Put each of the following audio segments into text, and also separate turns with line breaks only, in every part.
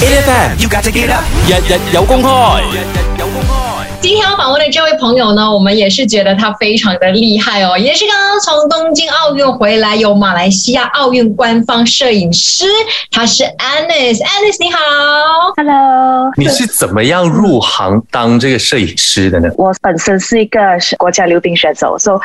8FM you got to get up，日日有公開，日日有公開。
今天要访问的这位朋友呢，我们也是觉得他非常的厉害哦，也是刚刚从东京奥运回来，有马来西亚奥运官方摄影师，他是 Anis，Anis 你好
，Hello，
你是怎么样入行当这个摄影师的呢？
我本身是一个国家溜冰选手，so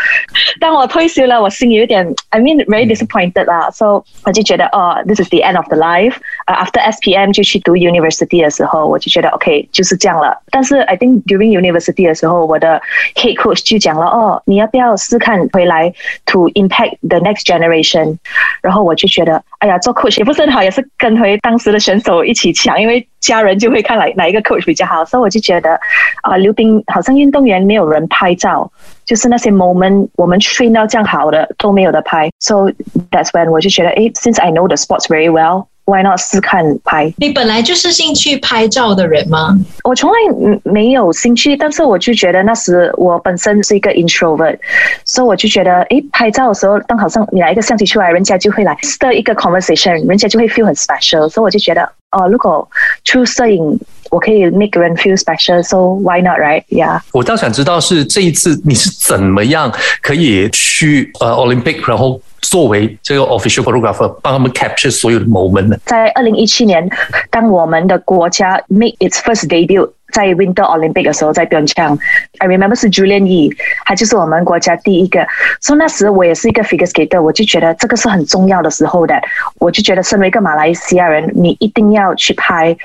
当我退休了，我心里有点，I mean very disappointed 啦，so 我就觉得哦，this is the end of the life。呃，after SPM 就去读 university 的时候，我就觉得 OK 就是这样了。但是 I think during University 的时候，我的 head coach 就讲了哦，你要不要试看回来 to impact the next generation？然后我就觉得，哎呀，做 coach 也不是很好，也是跟回当时的选手一起抢，因为家人就会看哪哪一个 coach 比较好，所以我就觉得啊，溜冰好像运动员没有人拍照，就是那些 moment 我们 train 到这样好的都没有的拍，so that's when 我就觉得，哎，since I know the sports very well。 Why not 试看拍？
你本来就是兴趣拍照的人吗？
我从来没有兴趣，但是我就觉得那时我本身是一个 introvert，所以我就觉得，诶，拍照的时候，当好像你拿一个相机出来，人家就会来 start 一个 conversation，人家就会 feel 很 special，所以我就觉得，哦，如果出摄影，我可以 make 人 feel special，so why not right？Yeah。
我倒想知道是这一次你是怎么样可以去呃 Olympic，然后。作为这个 official photographer，帮他们 capture 所有的 moment？
在二零一七年，当我们的国家 make its first debut。在 Winter Olympic 的时候，在 Pyeongchang，I remember 是 Julian Yi，他就是我们国家第一个。所以那时我也是一个 figure skater，我就觉得这个是很重要的时候的。我就觉得身为一个马来西亚人，你一定要去拍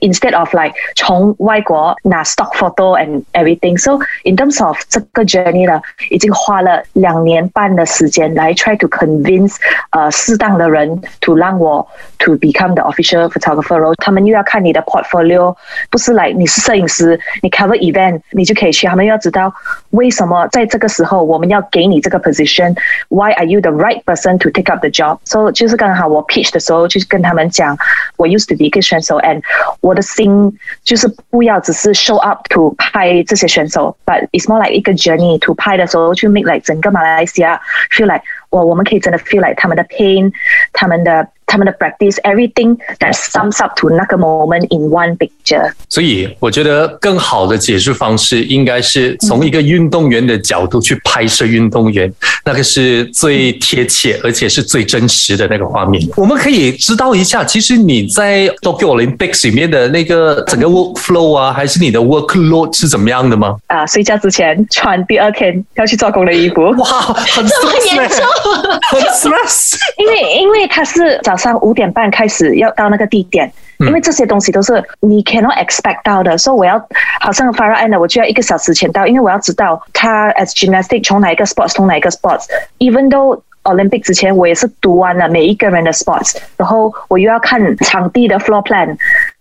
，instead of like 从外国拿 stock photo and everything。So in terms of 这个 journey 呢，已经花了两年半的时间来 try to convince 呃适当的人 to 让我 to become the official photographer。他们又要看你的 portfolio，不是 like 你是摄影师，你 cover event，你就可以去。他们要知道为什么在这个时候我们要给你这个 position，Why are you the right person to take up the job？So 就是刚好我 pitch 的时候，就是跟他们讲，我 used to be 一个选手，and 我的心就是不要只是 show up to 拍这些选手，but it's more like 一个 journey to 拍的时候去 make like 整个马来西亚 feel like 我我们可以真的 feel like 他们的 pain，他们的。 他们的 practice everything that sums up to 那个 moment in one picture。
所以我觉得更好的解释方式应该是从一个运动员的角度去拍摄运动员，那个是最贴切而且是最真实的那个画面。我们可以知道一下，其实你在 Tokyo Olympics 里面的那个整个 workflow 啊，还是你的 workload 是怎么样的吗？
啊，睡觉之前穿第二天要去做工的衣服。
哇，很
严重，
很 stress。
因为因为他是早。上五点半开始要到那个地点，因为这些东西都是你 cannot expect 到的，所以我要好像 Farah a n 我就要一个小时前到，因为我要知道他 as gymnastic 从哪一个 sports 从哪一个 sports，even though Olympic 之前我也是读完了每一个人的 sports，然后我又要看场地的 floor plan，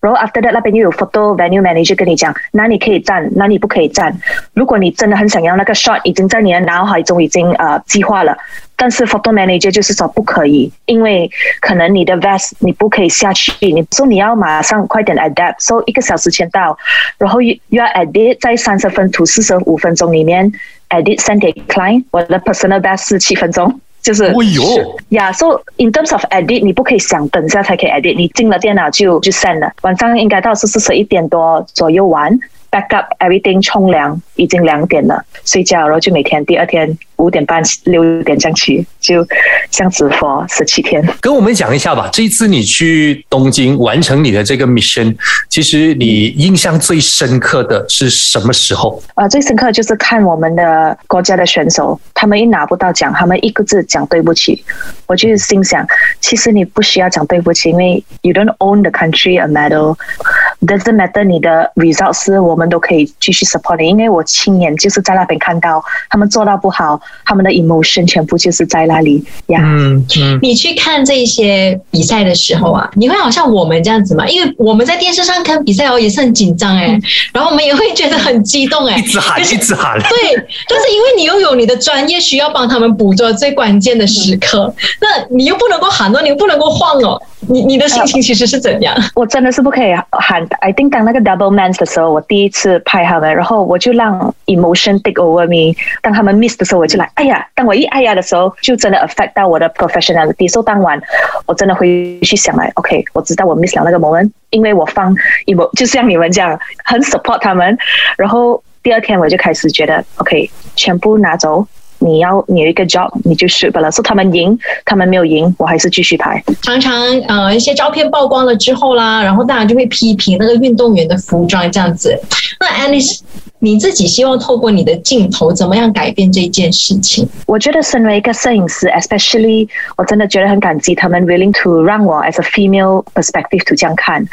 然后 after that 那边又有 photo venue manager 跟你讲哪里可以站，哪里不可以站。如果你真的很想要那个 shot，已经在你的脑海中已经呃计划了。但是 photo manager 就是说不可以，因为可能你的 vest 你不可以下去，你说你要马上快点 adapt，所以一个小时前到，然后又又要 edit 在三十分图四十五分钟里面 edit send 给 client，我的 personal best 是七分钟，就是
哎呦
呀，so in terms of edit 你不可以想等一下才可以 edit，你进了电脑就就 send 了，晚上应该到是四十一点多左右完。back up everything，冲凉已经两点了，睡觉，然后就每天第二天五点半六点这样起，就这样子 for 十七天。
跟我们讲一下吧，这一次你去东京完成你的这个 mission，其实你印象最深刻的是什么时候？
啊，最深刻就是看我们的国家的选手，他们一拿不到奖，他们一个字讲对不起。我就心想，其实你不需要讲对不起，因为 you don't own the country a medal。Doesn't matter 你的 results，我们都可以继续 support 你，因为我亲眼就是在那边看到他们做到不好，他们的 emotion 全部就是在那里呀。
嗯嗯。你去看这些比赛的时候啊，你会好像我们这样子嘛？因为我们在电视上看比赛哦，也是很紧张哎，然后我们也会觉得很激动哎，
一直喊一直喊。
对，但是因为你又有你的专业，需要帮他们捕捉最关键的时刻，那你又不能够喊哦，你又不能够晃哦。你你的心情其实是怎样？
我真的是不可以喊。I think 当那个 double man 的时候，我第一次拍他们，然后我就让 emotion take over me。当他们 miss 的时候，我就来，哎呀！当我一哎呀的时候，就真的 affect 到我的 professionality。所以当晚我真的会去想来，OK，我知道我 miss 了那个 moment，因为我放 emo，就像你们这样很 support 他们。然后第二天我就开始觉得，OK，全部拿走。你要你有一个 job，你就输了。说他们赢，他们没有赢，我还是继续拍。
常常呃一些照片曝光了之后啦，然后大家就会批评那个运动员的服装这样子。那 Alice。你自己希望透过你的镜头怎么样改变这件事情？
我觉得身为一个摄影师，especially 我真的觉得很感激他们 willing to 让我 as a female perspective to 这样看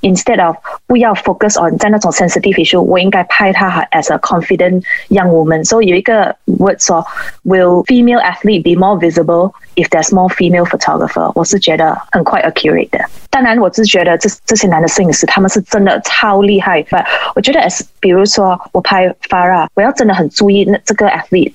，instead of 不要 focus on 在那种 sensitive issue，我应该拍他 as a confident young woman。所以有一个 words 说 will female athlete be more visible if there's more female photographer？我是觉得很 quite accurate 的。当然，我是觉得这这些男的摄影师他们是真的超厉害。但我觉得，s 比如说。我拍 Farah，我要真的很注意那这个 athlete，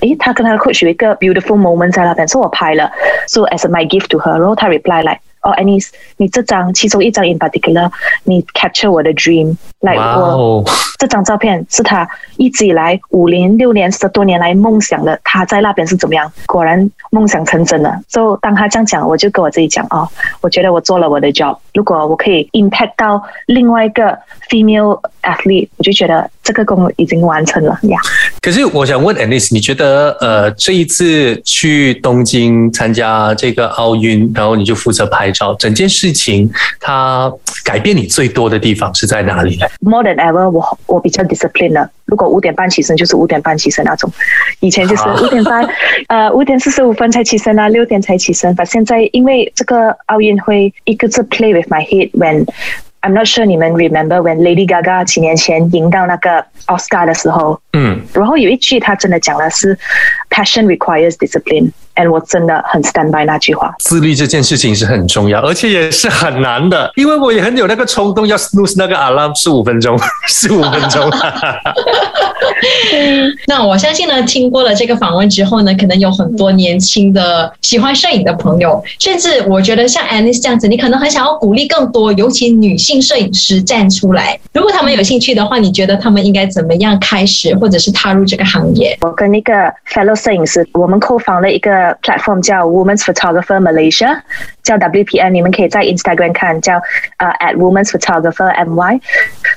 诶，他跟他的 coach 有一个 beautiful moment 在那边，所以我拍了，so as my gift to her，然后他 reply 来。哦，Anis，你这张其中一张 in particular，你 capture 我的 dream，like 我这张照片是他一直以来五年六年十多年来梦想的，他在那边是怎么样？果然梦想成真了。So 当他这样讲，我就跟我自己讲哦，我觉得我做了我的 job。如果我可以 impact 到另外一个 female athlete，我就觉得这个功已经完成了呀。
可是我想问 Anis，你觉得呃这一次去东京参加这个奥运，然后你就负责拍照？整件事情，它改变你最多的地方是在哪里呢
？More than ever，我我比较 disciplined 了。如果五点半起身，就是五点半起身那种。以前就是五点半，呃，五点四十五分才起身啊，六点才起身。但现在因为这个奥运会，一个字 play with my head when I'm not sure 你们 remember when Lady Gaga 几年前赢到那个 Oscar 的时候，嗯，然后有一句他真的讲的是 passion requires discipline。And 我真的很 stand by 那句话，
自律这件事情是很重要，而且也是很难的，因为我也很有那个冲动要 snooze 那个 alarm 十五分钟，十五分钟。
那我相信呢，听过了这个访问之后呢，可能有很多年轻的喜欢摄影的朋友，甚至我觉得像 Anis 这样子，你可能很想要鼓励更多，尤其女性摄影师站出来。如果他们有兴趣的话，你觉得他们应该怎么样开始，或者是踏入这个行业？
我跟那个 fellow 摄影师，我们 co 访了一个。platform 叫 Women's Photographer Malaysia，叫 WPN，你们可以在 Instagram 看，叫呃 at Women's Photographer MY。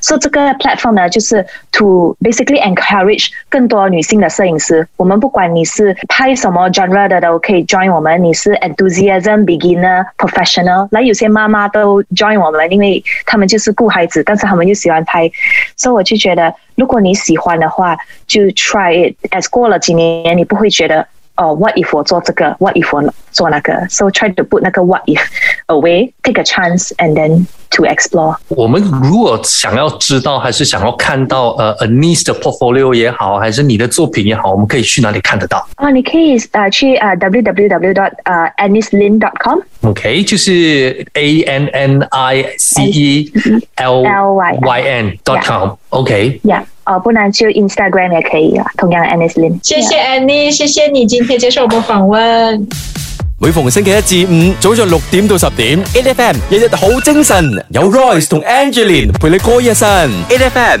所以这个 platform 呢，就是 to basically encourage 更多女性的摄影师。我们不管你是拍什么 genre 的都可以 join 我们。你是 enthusiasm beginner professional，那有些妈妈都 join 我们，因为他们就是顾孩子，但是他们又喜欢拍。所以我就觉得，如果你喜欢的话，就 try it。as 过了几年，你不会觉得。 哦，what if 我做这个？what if 我做那个？So try to put 那个 what if away, take a chance, and then to explore。
我们如果想要知道，还是想要看到呃 Anis 的 portfolio 也好，还是你的作品也好，我们可以去哪里看得到？
啊，你可以呃去呃 www dot 呃 anislin dot
com。OK，就是 A N N I C E L Y N dot com。OK，Yeah。
哦，不然就 Instagram 也可以啊，同样 Annie Lin。
谢谢 Annie，谢谢你今天接受我们访问。
每逢星期一至五早上六點到十點，8FM 日日好精神，有 Royce 同 Angeline 陪你過一晨，8FM。